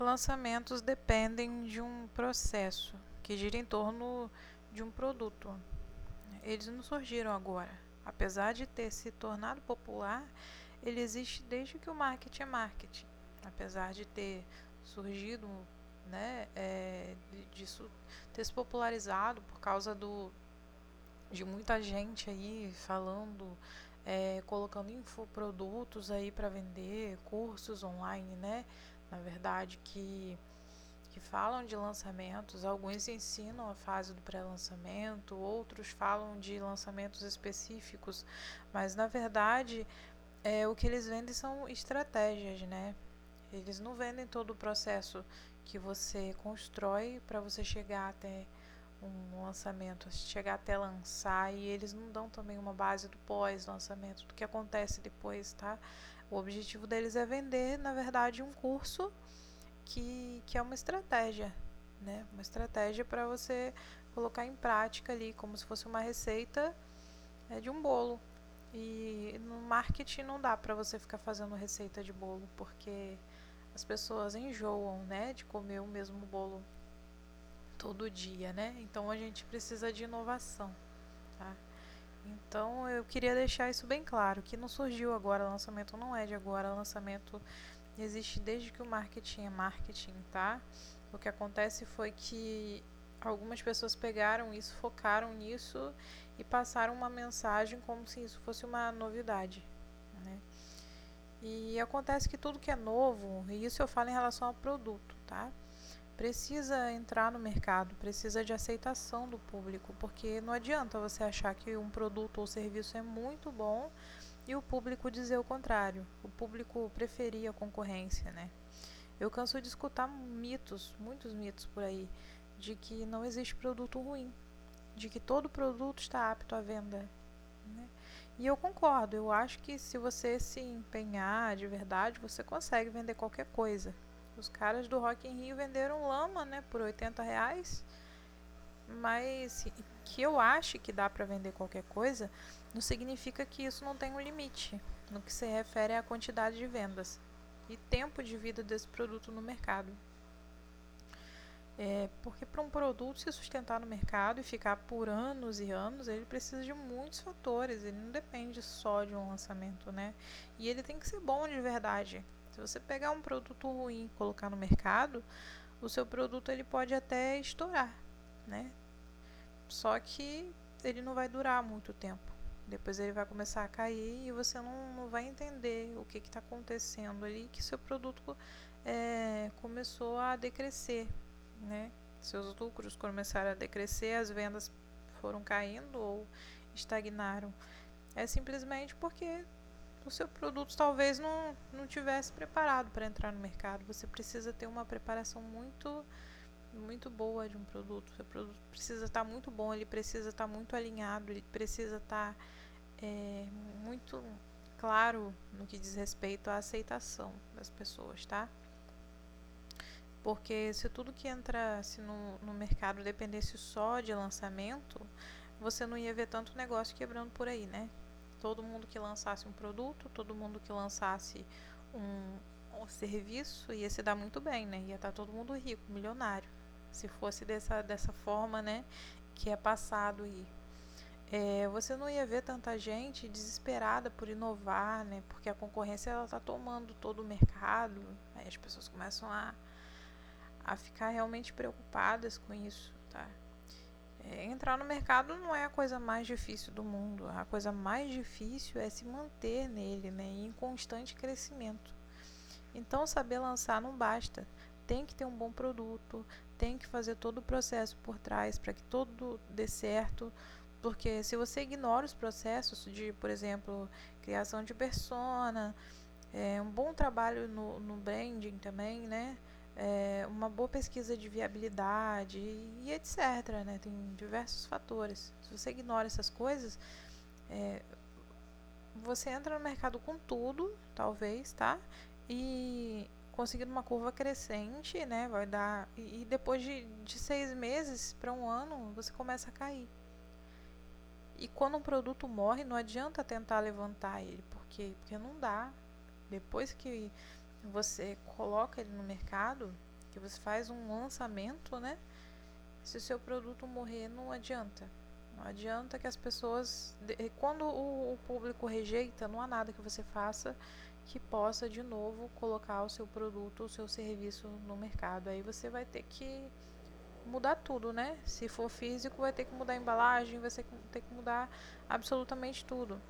lançamentos dependem de um processo que gira em torno de um produto. Eles não surgiram agora. Apesar de ter se tornado popular, ele existe desde que o marketing é marketing. Apesar de ter surgido, né, é, disso ter se popularizado por causa do de muita gente aí falando, é, colocando infoprodutos aí para vender, cursos online, né? Na verdade que que falam de lançamentos, alguns ensinam a fase do pré-lançamento, outros falam de lançamentos específicos, mas na verdade é, o que eles vendem são estratégias, né? Eles não vendem todo o processo que você constrói para você chegar até um lançamento, chegar até lançar e eles não dão também uma base do pós-lançamento, do que acontece depois, tá? O objetivo deles é vender, na verdade, um curso que, que é uma estratégia, né? Uma estratégia para você colocar em prática ali, como se fosse uma receita é, de um bolo. E no marketing não dá para você ficar fazendo receita de bolo, porque as pessoas enjoam, né, de comer o mesmo bolo todo dia, né? Então a gente precisa de inovação, tá? Então eu queria deixar isso bem claro, que não surgiu agora, o lançamento não é de agora, o lançamento existe desde que o marketing é marketing, tá? O que acontece foi que algumas pessoas pegaram isso, focaram nisso e passaram uma mensagem como se isso fosse uma novidade, né? E acontece que tudo que é novo, e isso eu falo em relação ao produto, tá? Precisa entrar no mercado, precisa de aceitação do público, porque não adianta você achar que um produto ou serviço é muito bom e o público dizer o contrário. O público preferia a concorrência, né? Eu canso de escutar mitos, muitos mitos por aí, de que não existe produto ruim, de que todo produto está apto à venda. Né? E eu concordo, eu acho que se você se empenhar de verdade, você consegue vender qualquer coisa. Os caras do Rock in Rio venderam lama, né, por 80 reais. Mas que eu acho que dá para vender qualquer coisa, não significa que isso não tem um limite no que se refere à quantidade de vendas e tempo de vida desse produto no mercado. É, porque para um produto se sustentar no mercado e ficar por anos e anos, ele precisa de muitos fatores, ele não depende só de um lançamento, né? E ele tem que ser bom de verdade. Se você pegar um produto ruim e colocar no mercado, o seu produto ele pode até estourar, né? Só que ele não vai durar muito tempo. Depois ele vai começar a cair e você não, não vai entender o que está acontecendo ali, que seu produto é, começou a decrescer, né? Seus lucros começaram a decrescer, as vendas foram caindo ou estagnaram. É simplesmente porque o seu produto talvez não, não tivesse preparado para entrar no mercado. Você precisa ter uma preparação muito muito boa de um produto. O seu produto precisa estar tá muito bom, ele precisa estar tá muito alinhado, ele precisa estar tá, é, muito claro no que diz respeito à aceitação das pessoas, tá? Porque se tudo que entrasse no, no mercado dependesse só de lançamento, você não ia ver tanto negócio quebrando por aí, né? Todo mundo que lançasse um produto, todo mundo que lançasse um, um serviço ia se dar muito bem, né? Ia estar tá todo mundo rico, milionário. Se fosse dessa, dessa forma, né? Que é passado aí. É, você não ia ver tanta gente desesperada por inovar, né? Porque a concorrência ela está tomando todo o mercado. Aí as pessoas começam a a ficar realmente preocupadas com isso, tá? É, entrar no mercado não é a coisa mais difícil do mundo. A coisa mais difícil é se manter nele, né? Em constante crescimento. Então, saber lançar não basta. Tem que ter um bom produto, tem que fazer todo o processo por trás para que tudo dê certo. Porque se você ignora os processos de, por exemplo, criação de persona, é, um bom trabalho no, no branding também, né? É, uma boa pesquisa de viabilidade e, etc. Né? Tem diversos fatores. Se você ignora essas coisas, é, você entra no mercado com tudo, talvez, tá? E conseguindo uma curva crescente, né? Vai dar. E, e depois de, de seis meses para um ano, você começa a cair. E quando um produto morre, não adianta tentar levantar ele, porque, porque não dá. Depois que você coloca ele no mercado, que você faz um lançamento, né? Se o seu produto morrer, não adianta. Não adianta que as pessoas. Quando o público rejeita, não há nada que você faça que possa de novo colocar o seu produto, o seu serviço no mercado. Aí você vai ter que mudar tudo, né? Se for físico, vai ter que mudar a embalagem, vai ter que mudar absolutamente tudo.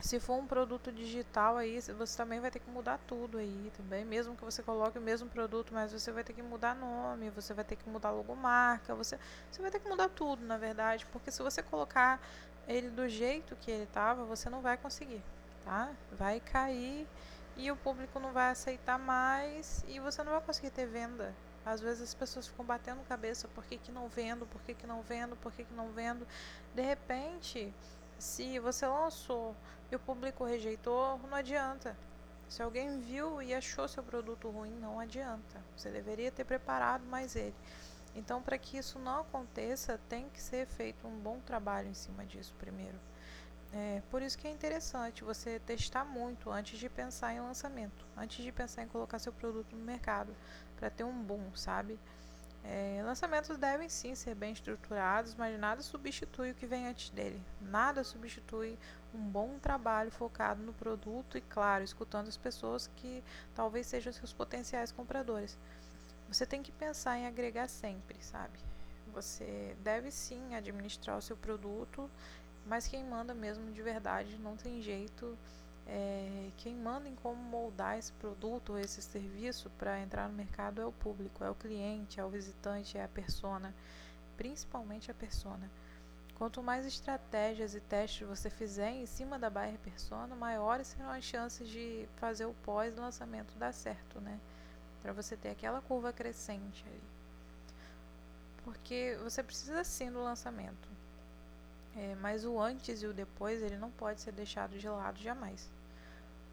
Se for um produto digital aí, você também vai ter que mudar tudo aí também, mesmo que você coloque o mesmo produto, mas você vai ter que mudar nome, você vai ter que mudar logomarca, você, você vai ter que mudar tudo, na verdade, porque se você colocar ele do jeito que ele estava, você não vai conseguir, tá? Vai cair e o público não vai aceitar mais e você não vai conseguir ter venda. Às vezes as pessoas ficam batendo cabeça, por que, que não vendo, por que, que não vendo, por que, que não vendo. De repente, se você lançou e o público rejeitou, não adianta. Se alguém viu e achou seu produto ruim, não adianta. Você deveria ter preparado mais ele. Então, para que isso não aconteça, tem que ser feito um bom trabalho em cima disso primeiro. É, por isso que é interessante você testar muito antes de pensar em lançamento, antes de pensar em colocar seu produto no mercado, para ter um boom, sabe? É, lançamentos devem sim ser bem estruturados, mas nada substitui o que vem antes dele. Nada substitui um bom trabalho focado no produto e, claro, escutando as pessoas que talvez sejam seus potenciais compradores. Você tem que pensar em agregar sempre, sabe? Você deve sim administrar o seu produto, mas quem manda mesmo de verdade não tem jeito é, quem manda em como moldar esse produto ou esse serviço para entrar no mercado é o público, é o cliente, é o visitante, é a persona, principalmente a persona. Quanto mais estratégias e testes você fizer em cima da buyer persona, maiores serão as chances de fazer o pós-lançamento dar certo, né? Para você ter aquela curva crescente ali. Porque você precisa sim do lançamento. É, mas o antes e o depois ele não pode ser deixado de lado jamais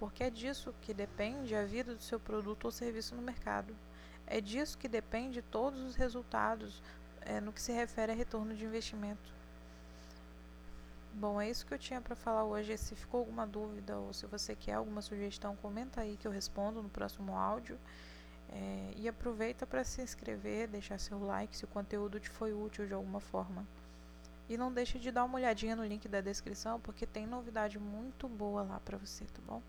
porque é disso que depende a vida do seu produto ou serviço no mercado. É disso que depende todos os resultados é, no que se refere a retorno de investimento. Bom, é isso que eu tinha para falar hoje. Se ficou alguma dúvida ou se você quer alguma sugestão, comenta aí que eu respondo no próximo áudio. É, e aproveita para se inscrever, deixar seu like se o conteúdo te foi útil de alguma forma. E não deixe de dar uma olhadinha no link da descrição, porque tem novidade muito boa lá para você, tá bom?